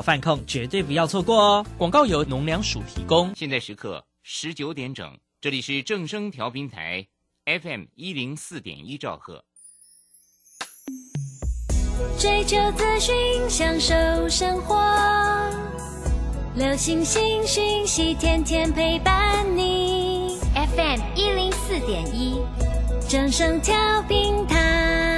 饭控绝对不要错过哦！广告由农粮署提供。现在时刻十九点整，这里是正声调频台 FM 一零四点一兆赫。追求资讯，享受生活，流星星讯息，天天陪伴你。FM 一零四点一，正声调频台。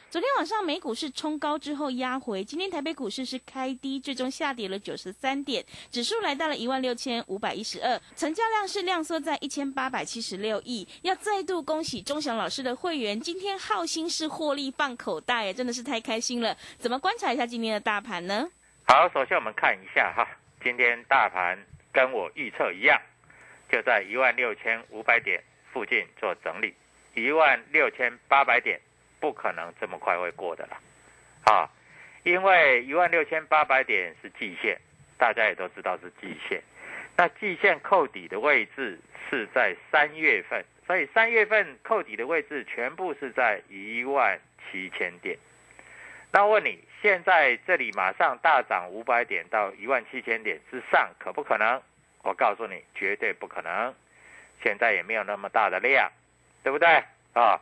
昨天晚上美股是冲高之后压回，今天台北股市是开低，最终下跌了九十三点，指数来到了一万六千五百一十二，成交量是量缩在一千八百七十六亿。要再度恭喜钟祥老师的会员，今天浩鑫是获利放口袋，真的是太开心了。怎么观察一下今天的大盘呢？好，首先我们看一下哈，今天大盘跟我预测一样，就在一万六千五百点附近做整理，一万六千八百点。不可能这么快会过的了，啊，因为一万六千八百点是季线，大家也都知道是季线。那季线扣底的位置是在三月份，所以三月份扣底的位置全部是在一万七千点。那问你，现在这里马上大涨五百点到一万七千点之上，可不可能？我告诉你，绝对不可能。现在也没有那么大的量，对不对啊？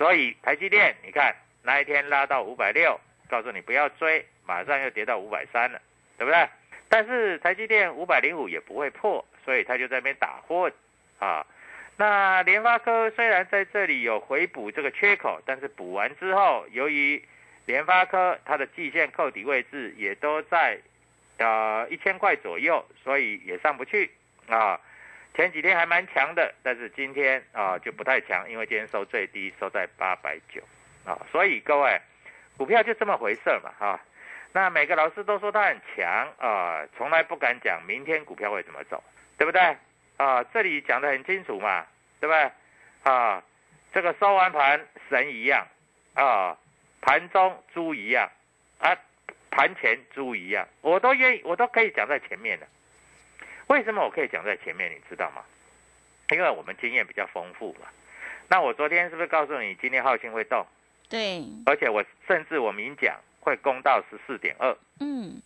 所以台积电，你看那一天拉到五百六，告诉你不要追，马上又跌到五百三了，对不对？但是台积电五百零五也不会破，所以它就在那边打混啊。那联发科虽然在这里有回补这个缺口，但是补完之后，由于联发科它的季线扣底位置也都在呃一千块左右，所以也上不去啊。前几天还蛮强的，但是今天啊就不太强，因为今天收最低，收在八百九啊，所以各位股票就这么回事嘛哈。那每个老师都说他很强啊，从来不敢讲明天股票会怎么走，对不对啊？这里讲的很清楚嘛，对不对啊？这个收完盘神一样啊，盘中猪一样啊，盘前猪一样，我都愿意，我都可以讲在前面的。为什么我可以讲在前面？你知道吗？因为我们经验比较丰富嘛。那我昨天是不是告诉你，今天浩星会动？对。而且我甚至我明讲会攻到十四点二。嗯。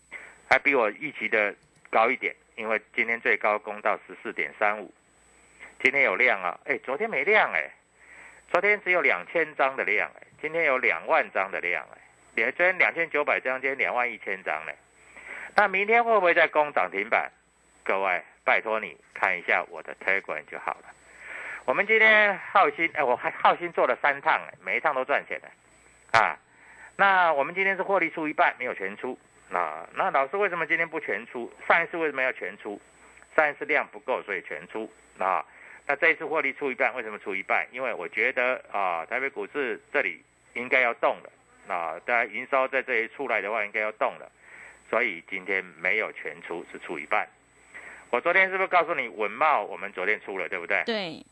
还比我预期的高一点，因为今天最高攻到十四点三五。今天有量啊，哎，昨天没量哎，昨天只有两千张的量哎，今天有两万张的量哎，连昨天两千九百张，今天两万一千张嘞。那明天会不会再攻涨停板？各位，拜托你看一下我的 Telegram 就好了。我们今天浩鑫，哎，我还浩鑫做了三趟，哎，每一趟都赚钱的，啊，那我们今天是获利出一半，没有全出，啊，那老师为什么今天不全出？上一次为什么要全出？上一次量不够，所以全出，啊，那这一次获利出一半，为什么出一半？因为我觉得啊，台北股市这里应该要动了，啊，大家营收在这里出来的话，应该要动了，所以今天没有全出，是出一半。我昨天是不是告诉你稳茂？我们昨天出了，对不对？对。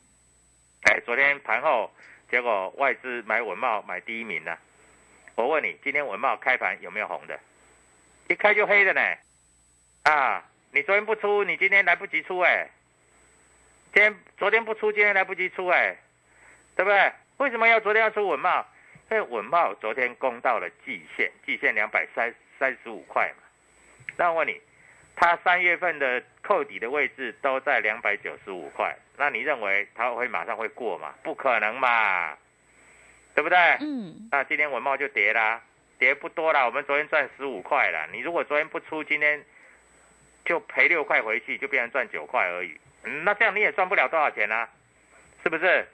哎，昨天盘后结果外资买稳茂买第一名呢。我问你，今天稳茂开盘有没有红的？一开就黑的呢。啊，你昨天不出，你今天来不及出哎。今天昨天不出，今天来不及出哎，对不对？为什么要昨天要出稳茂？因为稳茂昨天攻到了季线，季线两百三三十五块嘛。那我问你，它三月份的扣底的位置都在两百九十五块，那你认为它会马上会过吗？不可能嘛，对不对？嗯。那今天文茂就跌啦，跌不多啦。我们昨天赚十五块啦，你如果昨天不出，今天就赔六块回去，就变成赚九块而已。嗯，那这样你也赚不了多少钱啊，是不是？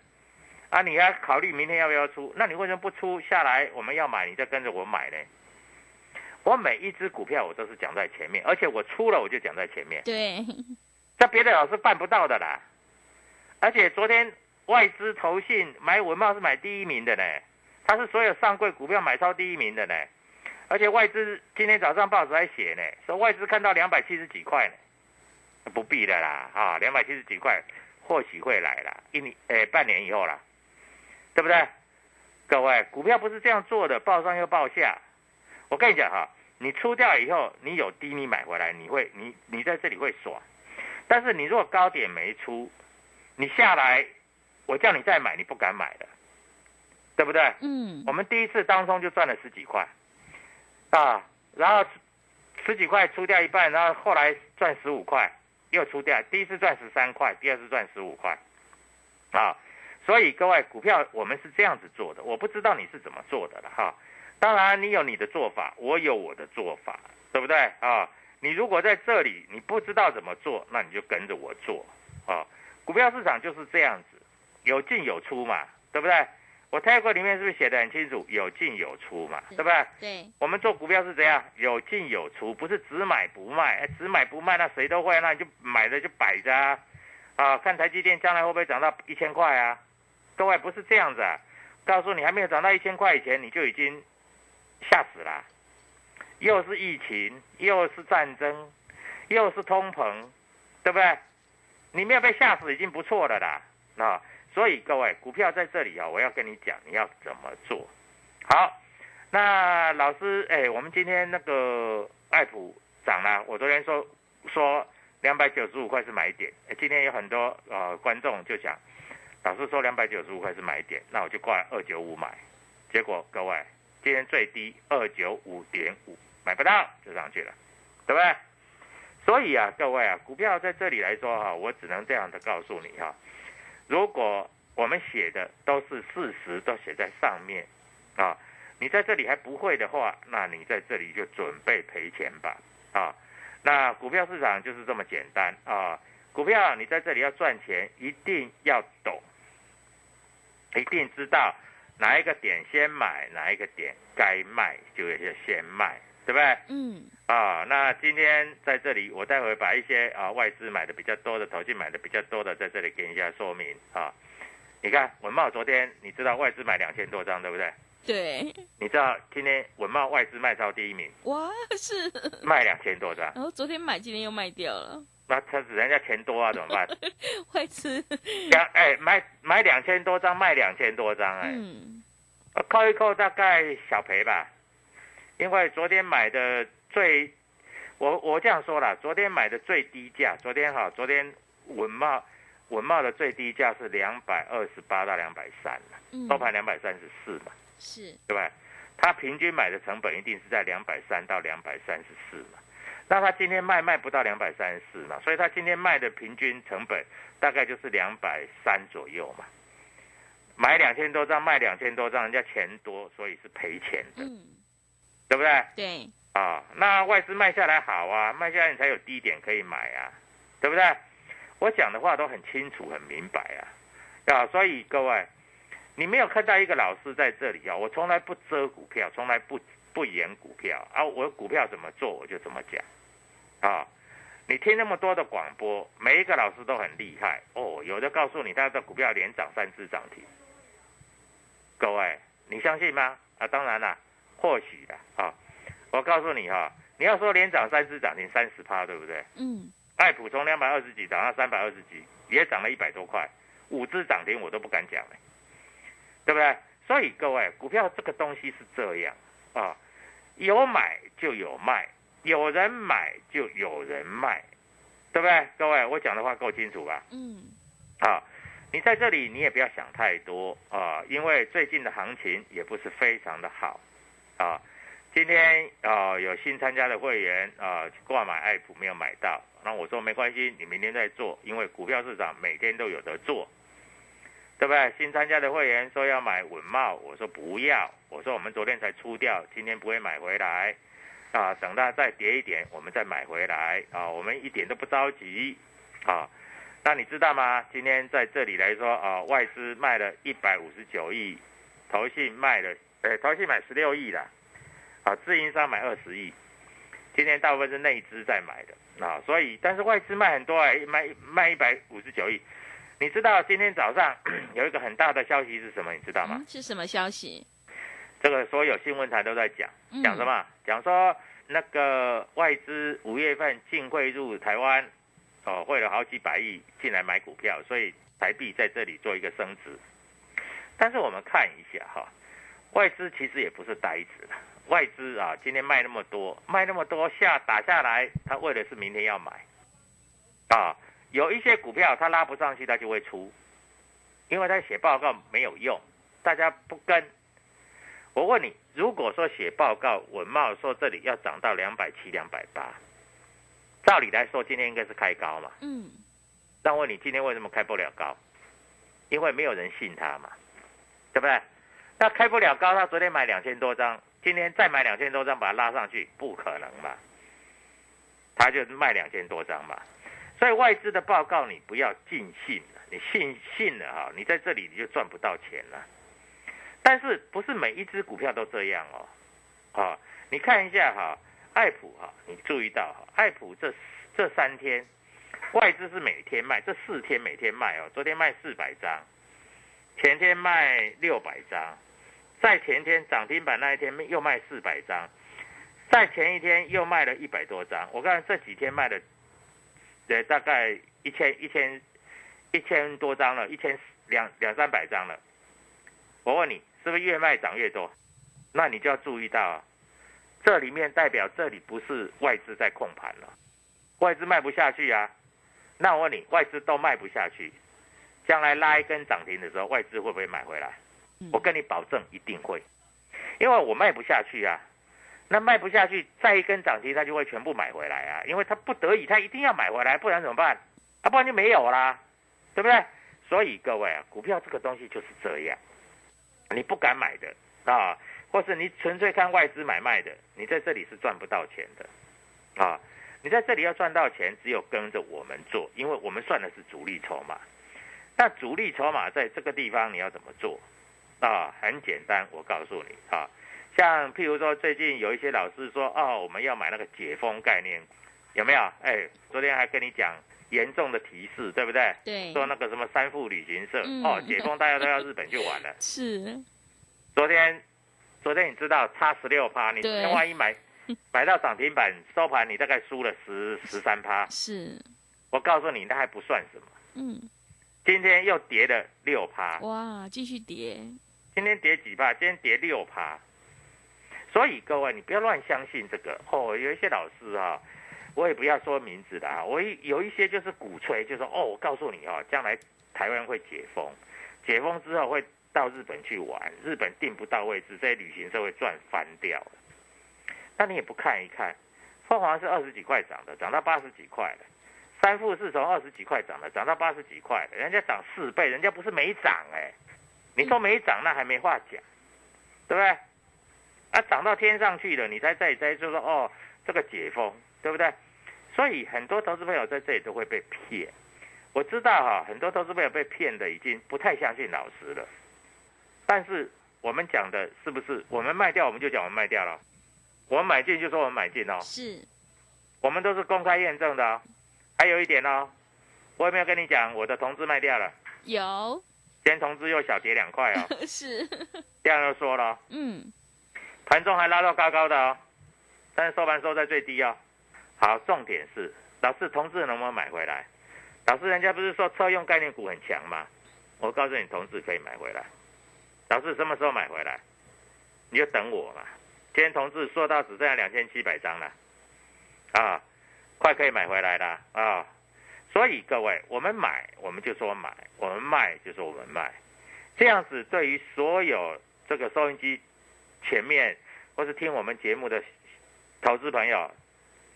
啊，你要考虑明天要不要出？那你为什么不出下来？我们要买，你再跟着我买呢？我每一只股票我都是讲在前面，而且我出了我就讲在前面。对，这别的老师办不到的啦。而且昨天外资投信买文茂是买第一名的呢，他是所有上柜股票买超第一名的呢。而且外资今天早上报纸还写呢，说外资看到两百七十几块呢。不必的啦，啊，两百七十几块，或许会来了，一年，诶，半年以后啦，对不对？各位，股票不是这样做的，报上又报下。我跟你讲哈，你出掉以后，你有低你买回来，你会，你你在这里会爽。但是你如果高点没出，你下来，我叫你再买，你不敢买的，对不对？嗯。我们第一次当中就赚了十几块，啊，然后十几块出掉一半，然后后来赚十五块。又出掉，第一次赚十三块，第二次赚十五块，啊，所以各位股票我们是这样子做的，我不知道你是怎么做的了哈。当然你有你的做法，我有我的做法，对不对啊？你如果在这里你不知道怎么做，那你就跟着我做啊。股票市场就是这样子，有进有出嘛，对不对？我泰国里面是不是写的很清楚？有进有出嘛，对不对？对。我们做股票是怎样？有进有出，不是只买不卖。哎，只买不卖，那谁都会，那你就买着就摆着啊。啊，看台积电将来会不会涨到一千块啊？各位不是这样子啊，告诉你还没有涨到一千块以前，你就已经吓死了。又是疫情，又是战争，又是通膨，对不对？你没有被吓死已经不错了啦。啊。所以各位，股票在这里啊，我要跟你讲你要怎么做。好，那老师，哎，我们今天那个爱普涨了，我昨天说说两百九十五块是买点，今天有很多呃观众就讲，老师说两百九十五块是买点，那我就挂二九五买，结果各位今天最低二九五点五，买不到就上去了，对不对？所以啊，各位啊，股票在这里来说哈，我只能这样的告诉你哈。如果我们写的都是事实，都写在上面，啊，你在这里还不会的话，那你在这里就准备赔钱吧，啊，那股票市场就是这么简单啊，股票你在这里要赚钱，一定要懂，一定知道哪一个点先买，哪一个点该卖就要先卖。对不对？嗯。啊，那今天在这里，我待会把一些啊外资买的比较多的、投进买的比较多的，在这里给你一下说明啊。你看文茂昨天，你知道外资买两千多张，对不对？对。你知道今天文茂外资卖超第一名？哇，是。卖两千多张。然后昨天买，今天又卖掉了。那他人家钱多啊，怎么办？会吃。两哎，买买两千多张，卖两千多张，哎。嗯。扣一扣，大概小赔吧。因为昨天买的最，我我这样说了，昨天买的最低价，昨天哈，昨天文茂文茂的最低价是两百二十八到两百三收盘两百三十四嘛，是，对吧？他平均买的成本一定是在两百三到两百三十四嘛，那他今天卖卖不到两百三十四嘛，所以他今天卖的平均成本大概就是两百三左右嘛，买两千多张卖两千多张，人家钱多，所以是赔钱的。对不对？对。啊，那外资卖下来好啊，卖下来你才有低点可以买啊，对不对？我讲的话都很清楚、很明白啊。啊，所以各位，你没有看到一个老师在这里啊，我从来不遮股票，从来不不演股票啊，我股票怎么做我就怎么讲。啊，你听那么多的广播，每一个老师都很厉害哦，有的告诉你他的股票连涨三只涨停，各位你相信吗？啊，当然了。或许的啊，我告诉你哈，你要说连涨三只涨停三十趴，对不对？嗯。爱普从两百二十几涨到三百二十几，也涨了一百多块，五只涨停我都不敢讲嘞，对不对？所以各位，股票这个东西是这样啊，有买就有卖，有人买就有人卖，对不对？各位，我讲的话够清楚吧？嗯，啊，你在这里你也不要想太多啊，因为最近的行情也不是非常的好啊。今天啊有新参加的会员啊挂买爱普没有买到，那我说没关系，你明天再做，因为股票市场每天都有得做，对不对？新参加的会员说要买稳茂，我说不要，我说我们昨天才出掉，今天不会买回来啊，等它再跌一点，我们再买回来啊，我们一点都不着急啊。那你知道吗？今天在这里来说啊，外资卖了一百五十九亿，投信卖了，呃，投信买十六亿啦，啊，自营商买二十亿，今天大部分是内资在买的啊，所以但是外资卖很多哎，卖卖一百五十九亿。你知道今天早上 有一个很大的消息是什么？你知道吗？嗯是什么消息？这个所有新闻台都在讲，嗯讲什么？讲说那个外资五月份净汇入台湾，哦，汇了好几百亿进来买股票，所以台币在这里做一个升值。但是我们看一下哈，外资其实也不是呆子，外资啊今天卖那么多，卖那么多下打下来，他为的是明天要买，啊，有一些股票他拉不上去，他就会出，因为他写报告没有用，大家不跟。我问你，如果说写报告，文茂说这里要涨到两百七、两百八，照理来说今天应该是开高嘛？嗯，但问你今天为什么开不了高？因为没有人信他嘛，对不对？那开不了高，他昨天买两千多张，今天再买两千多张把它拉上去，不可能嘛？他就卖两千多张嘛。所以外资的报告你不要尽信，你信信了哈，你在这里你就赚不到钱了。但是不是每一只股票都这样哦？啊，你看一下哈，爱普哈，你注意到哈，爱普这这三天外资是每天卖，这四天每天卖哦。昨天卖四百张，前天卖六百张，在前天涨停板那一天又卖四百张，在前一天又卖了一百多张。我看这几天卖的，呃，大概一千一千一千多张了，一千两两三百张了。我问你，是不是越卖涨越多？那你就要注意到啊，这里面代表这里不是外资在控盘了，外资卖不下去啊。那我问你，外资都卖不下去，将来拉一根涨停的时候，外资会不会买回来？我跟你保证一定会，因为我卖不下去啊。那卖不下去，再一根涨停，他就会全部买回来啊，因为他不得已，他一定要买回来，不然怎么办？啊，不然就没有啦，对不对？所以各位啊，股票这个东西就是这样。你不敢买的啊，或是你纯粹看外资买卖的，你在这里是赚不到钱的啊。你在这里要赚到钱，只有跟着我们做，因为我们算的是主力筹码。那主力筹码在这个地方你要怎么做啊？很简单，我告诉你啊，像譬如说最近有一些老师说哦，我们要买那个解封概念股，有没有？哎，昨天还跟你讲严重的提示，对不对？对，说那个什么三富旅行社、嗯哦，解封大家都要日本去玩了。是，昨天，昨天你知道差十六趴，你万一买 买到涨停板收盘，你大概输了十十三趴。是，我告诉你，那还不算什么，嗯，今天又跌了六趴，哇，继续跌，今天跌几趴？今天跌六趴。所以各位，你不要乱相信这个哦。有一些老师啊，我也不要说名字的啊，我一有一些就是鼓吹，就说哦，我告诉你哦，将来台湾会解封，解封之后会到日本去玩，日本订不到位置，这些旅行社会赚翻掉了。那你也不看一看，凤凰是二十几块涨的，涨到八十几块了；三富是从二十几块涨的，涨到八十几块了，人家涨四倍，人家不是没涨哎、你说没涨那还没话讲，对不对？啊，涨到天上去了，你才在在就说哦，这个解封，对不对？所以很多投资朋友在这里都会被骗。我知道哈，很多投资朋友被骗的已经不太相信老师了。但是我们讲的是不是我们卖掉我们就讲我们卖掉了，我们买进就说我们买进哦，是，我们都是公开验证的哦。还有一点哦，我有没有跟你讲我的同志卖掉了？有，今天同志又小跌两块哦，是，这样就说了哦，嗯，盘中还拉到高高的哦，但是收盘收在最低哦。好，重点是老师同志能不能买回来？老师人家不是说车用概念股很强吗？我告诉你，同志可以买回来。老师什么时候买回来？你就等我嘛。今天同志说到只剩下两千七百张了，啊，快可以买回来了啊。所以各位，我们买我们就说买，我们卖就说我们卖，这样子对于所有这个收音机前面或是听我们节目的投资朋友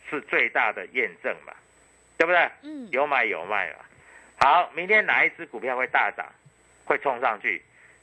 是最大的验证嘛，对不对？嗯，有买有卖嘛。好，明天哪一只股票会大涨，会冲上去？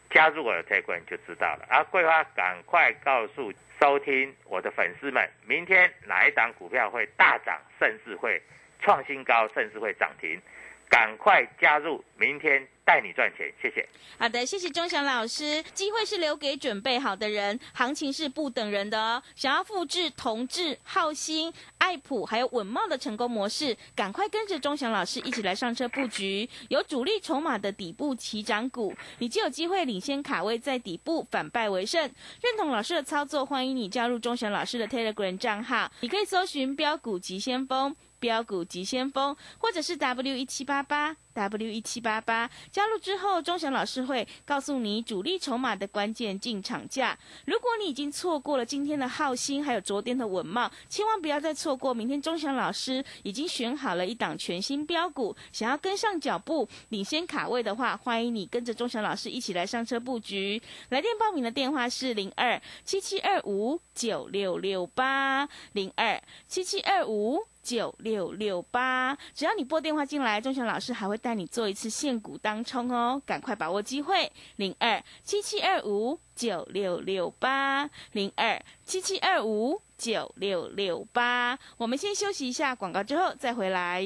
加入我的 Telegram 就知道了。啊，桂花赶快告诉收听我的粉丝们，明天哪一档股票会大涨，甚至会创新高，甚至会涨停，赶快加入，明天带你赚钱。谢谢。好的，谢谢钟祥老师。机会是留给准备好的人，行情是不等人的哦。想要复制同志、浩兴、爱普还有稳茂的成功模式，赶快跟着钟祥老师一起来上车布局，有主力筹码的底部起涨股，你就有机会领先卡位在底部，反败为胜。认同老师的操作，欢迎你加入钟祥老师的 Telegram 账号，你可以搜寻标股急先锋。标股急先锋，或者是 W 一七八八 W 一七八八，加入之后，钟祥老师会告诉你主力筹码的关键进场价。如果你已经错过了今天的浩鑫，还有昨天的稳茂，千万不要再错过。明天钟祥老师已经选好了一档全新标股，想要跟上脚步，领先卡位的话，欢迎你跟着钟祥老师一起来上车布局。来电报名的电话是零二七七二五九六六八零二七七二五。九六六八，只要你拨电话进来，钟祥老师还会带你做一次现股当冲哦，赶快把握机会，零二七七二五九六六八，零二七七二五九六六八。我们先休息一下广告，之后再回来。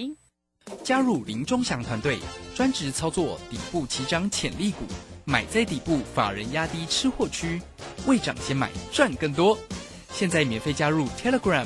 加入林钟祥团队，专职操作底部起涨潜力股，买在底部，法人压低吃货区，未涨先买赚更多。现在免费加入 Telegram。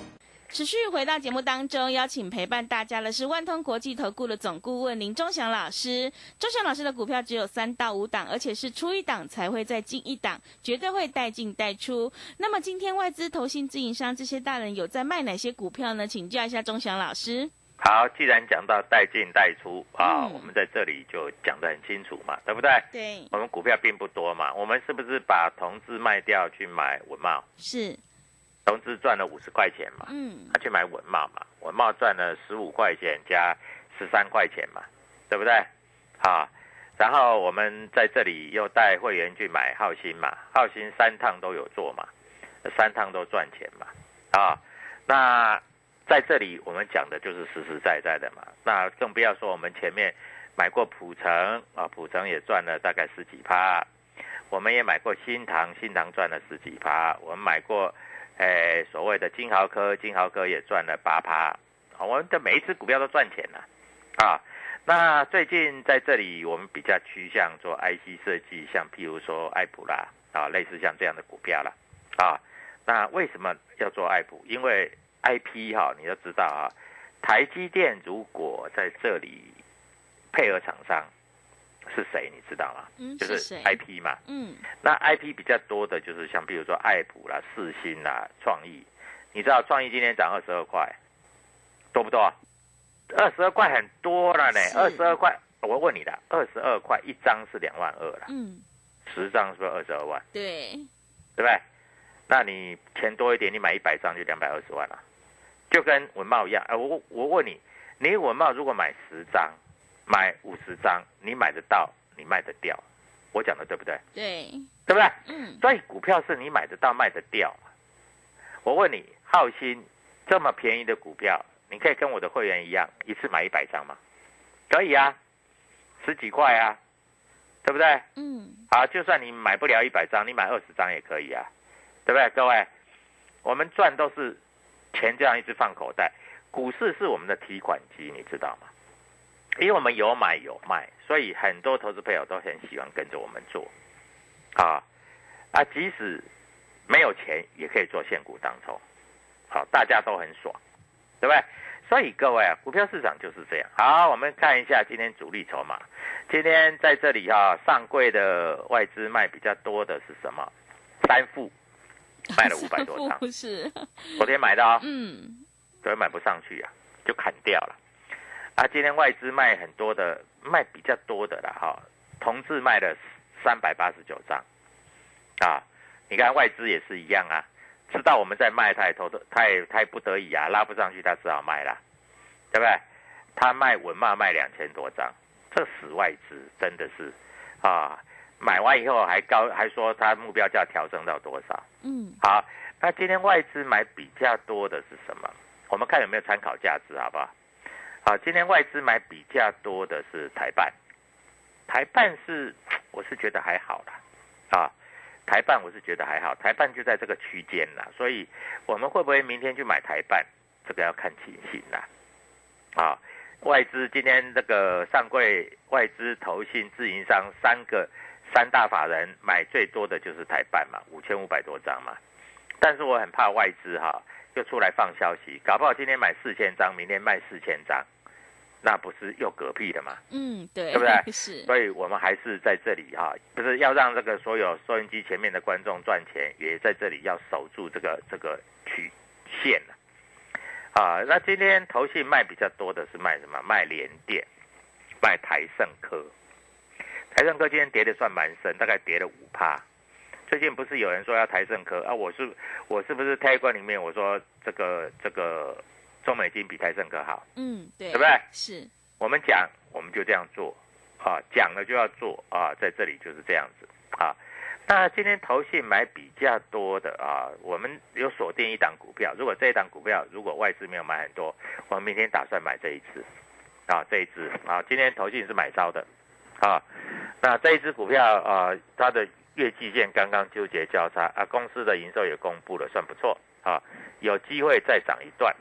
持续回到节目当中，邀请陪伴大家的是万通国际投顾的总顾问林忠祥老师。忠祥老师的股票只有三到五档，而且是出一档才会再进一档，绝对会带进带出。那么今天外资、投信、自营商这些大人有在卖哪些股票呢？请教一下忠祥老师。好，既然讲到带进带出啊，我们在这里就讲得很清楚嘛，对不对？对。我们股票并不多嘛，我们是不是把同志卖掉去买文茂？是。融资赚了五十块钱嘛，嗯，他去买文茂嘛，文茂赚了十五块钱加十三块钱嘛，对不对？啊，然后我们在这里又带会员去买浩鑫嘛，浩鑫三趟都有做嘛，三趟都赚钱嘛，啊，那在这里我们讲的就是实实在在的嘛，那更不要说我们前面买过普城啊，普城也赚了大概十几趴，我们也买过新塘，新塘赚了十几趴，我们买过。诶，所谓的金豪科，金豪科也赚了八趴，我们的每一只股票都赚钱了，啊，那最近在这里我们比较趋向做 IC 设计，像譬如说爱普啦，啊，类似像这样的股票了，啊，那为什么要做爱普？因为 IP 哈，你都知道啊，台积电如果在这里配合厂商。是谁你知道吗？嗯，就是 IP 嘛。嗯，那 IP 比较多的就是像比如说爱普啦、四星啦、创意。你知道创意今天涨二十二块，多不多？二十二块很多了呢。二十二块，我问你的，二十二块一张是两万二了。嗯，十张是不是二十二万？对，对不对？那你钱多一点，你买一百张就两百二十万了，就跟文茂一样。哎，我我问你，你文茂如果买十张？买五十张，你买得到，你卖得掉，我讲的对不对？对，对不对？嗯。所以股票是你买得到，卖得掉我问你，浩鑫这么便宜的股票，你可以跟我的会员一样，一次买一百张吗？可以啊，十几块啊，对不对？嗯。好，就算你买不了一百张，你买二十张也可以啊，对不对？各位，我们赚都是钱这样一直放口袋，股市是我们的提款机，你知道吗？因为我们有买有卖，所以很多投资朋友都很喜欢跟着我们做，啊啊，即使没有钱也可以做现股当中，好，大家都很爽，对不对？所以各位啊，股票市场就是这样。好，我们看一下今天主力筹码，今天在这里啊，上柜的外资卖比较多的是什么？三富，卖了五百多张，是，昨天买的哦，嗯，昨天买不上去啊，就砍掉了。啊，今天外资卖很多的，卖比较多的了哈，同志卖了三百八十九张，啊，你看外资也是一样啊，知道我们在卖，他也投的，他也他也不得已啊，拉不上去，他只好卖了，对不对？他卖文骂卖两千多张，这死外资真的是啊，买完以后还高，还说他目标价调整到多少？嗯，好，那今天外资买比较多的是什么？我们看有没有参考价值，好不好？好，今天外资买比较多的是台办，台办是我是觉得还好啦，啊，台办我是觉得还好，台办就在这个区间啦，所以我们会不会明天去买台办，这个要看情形啦，啊，外资今天这个上柜外资投信自营商三个三大法人买最多的就是台办嘛，五千五百多张嘛，但是我很怕外资哈。又出来放消息，搞不好今天买四千张，明天卖四千张，那不是又嗝屁了吗？嗯，对，对不对？是，所以我们还是在这里哈，不是要让这个所有收音机前面的观众赚钱，也在这里要守住这个这个曲线啊，那今天投信卖比较多的是卖什么？卖联电，卖台盛科。台盛科今天跌的算蛮深，大概跌了五趴。最近不是有人说要台盛科啊？我是我是不是泰观里面我说这个这个中美金比台盛科好？嗯，对，对不对？是，我们讲我们就这样做啊，讲了就要做啊，在这里就是这样子啊。那今天投信买比较多的啊，我们有锁定一档股票。如果这一档股票如果外资没有买很多，我们明天打算买这一支啊，这一支啊，今天投信是买超的啊。那这一支股票啊，它的。月季线刚刚纠结交叉啊，公司的营收也公布了，算不错啊，有机会再涨一段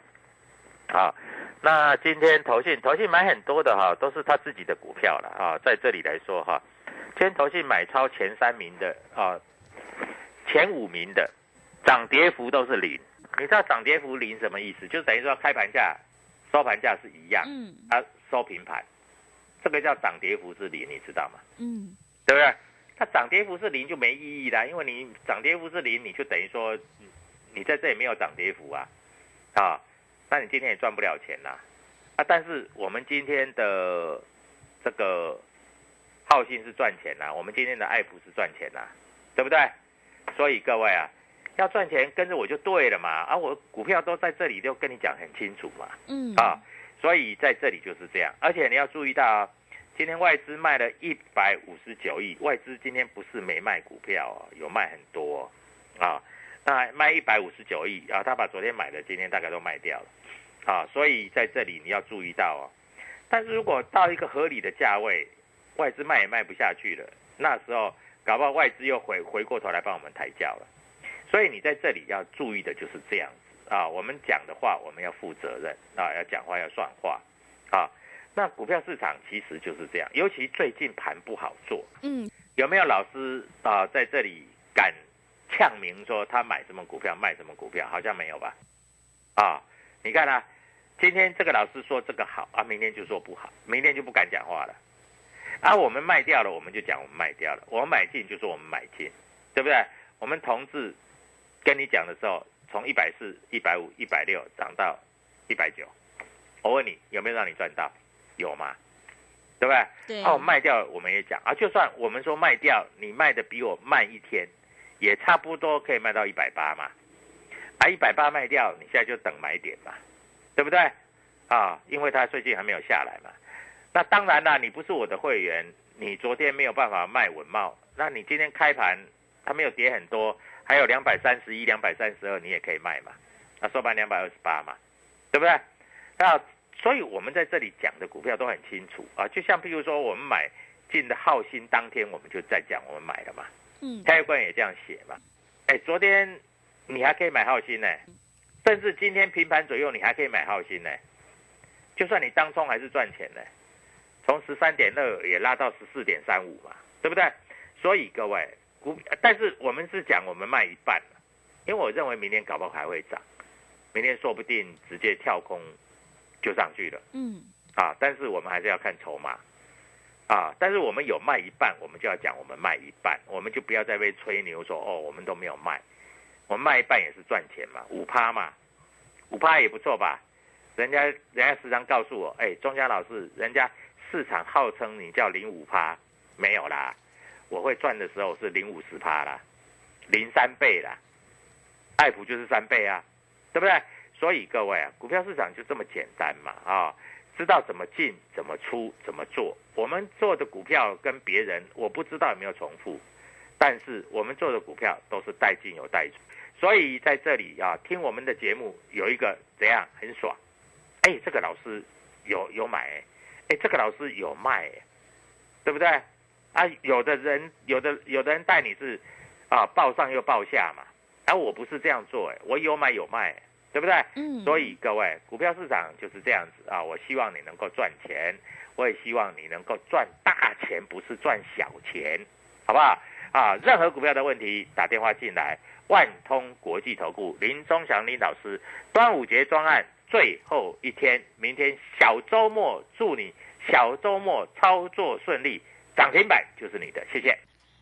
啊。那今天投信投信买很多的哈，都是他自己的股票了啊，在这里来说哈，今天投信买超前三名的啊，前五名的涨跌幅都是零。你知道涨跌幅零什么意思？就等于说开盘价、收盘价是一样，嗯，它收平盘，这个叫涨跌幅是零，你知道吗？嗯，对不对？它涨跌幅是零就没意义啦，因为你涨跌幅是零，你就等于说，你在这里没有涨跌幅啊，啊，那你今天也赚不了钱啦，啊，但是我们今天的这个浩信是赚钱啦，我们今天的爱普是赚钱啦，对不对？所以各位啊，要赚钱跟着我就对了嘛，啊，我股票都在这里，就跟你讲很清楚嘛，嗯，啊，所以在这里就是这样，而且你要注意到。今天外资卖了一百五十九亿，外资今天不是没卖股票哦，有卖很多啊。那卖一百五十九亿啊，他把昨天买的今天大概都卖掉了啊。所以在这里你要注意到哦。但是如果到一个合理的价位，外资卖也卖不下去了，那时候搞不好外资又回回过头来帮我们抬轿了。所以你在这里要注意的就是这样子啊。我们讲的话我们要负责任啊，要讲话要算话啊。那股票市场其实就是这样，尤其最近盘不好做。嗯，有没有老师啊在这里敢呛明说他买什么股票卖什么股票？好像没有吧？啊，你看啊，今天这个老师说这个好啊，明天就说不好，明天就不敢讲话了。啊，我们卖掉了，我们就讲我们卖掉了；我们买进就说我们买进，对不对？我们同志跟你讲的时候，从一百四、一百五、一百六涨到一百九，我问你有没有让你赚到？有吗？对不对？对。哦，卖掉我们也讲啊，就算我们说卖掉，你卖的比我慢一天，也差不多可以卖到一百八嘛。啊，一百八卖掉，你现在就等买点嘛，对不对？啊，因为它最近还没有下来嘛。那当然啦，你不是我的会员，你昨天没有办法卖文茂，那你今天开盘它没有跌很多，还有两百三十一、两百三十二，你也可以卖嘛。那收盘两百二十八嘛，对不对？那。所以我们在这里讲的股票都很清楚啊，就像譬如说我们买进的浩鑫，当天我们就在讲我们买了嘛，嗯，开关也这样写嘛，哎，昨天你还可以买浩鑫呢，甚至今天平盘左右你还可以买浩鑫呢，就算你当中还是赚钱呢，从十三点二也拉到十四点三五嘛，对不对？所以各位股，但是我们是讲我们卖一半了，因为我认为明天搞不好还会涨，明天说不定直接跳空。就上去了，嗯，啊，但是我们还是要看筹码，啊，但是我们有卖一半，我们就要讲我们卖一半，我们就不要再被吹牛说哦，我们都没有卖，我们卖一半也是赚钱嘛，五趴嘛，五趴也不错吧？人家人家时常告诉我，哎，庄家老师，人家市场号称你叫零五趴，没有啦，我会赚的时候是零五十趴啦，零三倍啦，爱普就是三倍啊，对不对？所以各位啊，股票市场就这么简单嘛啊，知道怎么进、怎么出、怎么做。我们做的股票跟别人我不知道有没有重复，但是我们做的股票都是带进有带出。所以在这里啊，听我们的节目有一个怎样很爽？哎，这个老师有有买，哎，这个老师有卖，对不对？啊，有的人有的有的人带你是啊报上又报下嘛，而我不是这样做，哎，我有买有卖。对不对？嗯。所以各位，股票市场就是这样子啊！我希望你能够赚钱，我也希望你能够赚大钱，不是赚小钱，好不好？啊，任何股票的问题，打电话进来，万通国际投顾林忠祥林老师，端午节专案最后一天，明天小周末，祝你小周末操作顺利，涨停板就是你的，谢谢。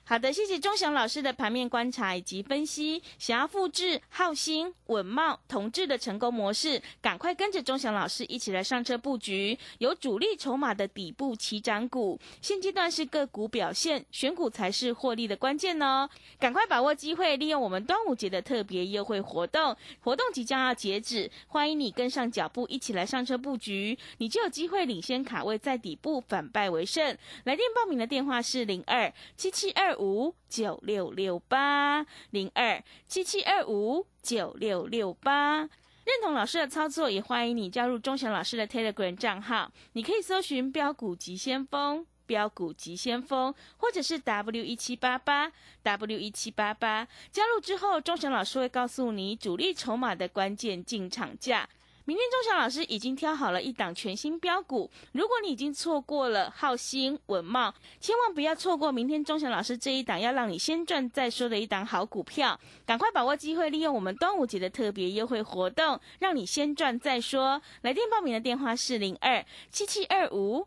好的，谢谢钟祥老师的盘面观察以及分析。想要复制浩兴、稳茂、同志的成功模式，赶快跟着钟祥老师一起来上车布局，有主力筹码的底部起涨股。现阶段是个股表现，选股才是获利的关键哦。赶快把握机会，利用我们端午节的特别优惠活动，活动即将要截止，欢迎你跟上脚步，一起来上车布局，你就有机会领先卡位在底部，反败为胜。来电报名的电话是零二七七二。五九六六八零二七七二五九六六八，认同老师的操作，也欢迎你加入钟祥老师的 Telegram 账号。你可以搜寻“标股急先锋”、“标股急先锋”，或者是 W 一七八八 W 一七八八。加入之后，钟祥老师会告诉你主力筹码的关键进场价。明天钟祥老师已经挑好了一档全新标股，如果你已经错过了浩鑫文茂，千万不要错过明天钟祥老师这一档要让你先赚再说的一档好股票，赶快把握机会，利用我们端午节的特别优惠活动，让你先赚再说。来电报名的电话是零二七七二五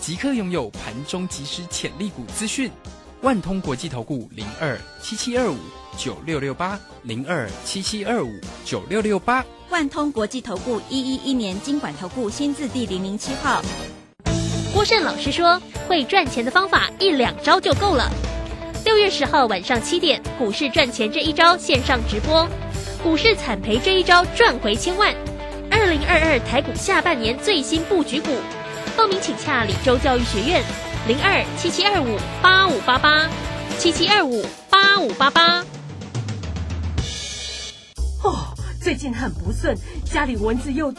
即刻拥有盘中即时潜力股资讯。万通国际投顾零二七七二五九六六八零二七七二五九六六八。万通国际投顾一一一年经管投顾新字第零零七号。郭胜老师说，会赚钱的方法一两招就够了。六月十号晚上七点，股市赚钱这一招线上直播。股市惨赔这一招赚回千万，二零二二台股下半年最新布局股，报名请洽李州教育学院零二七七二五八五八八七七二五八五八八。哦，最近很不顺，家里蚊子又多。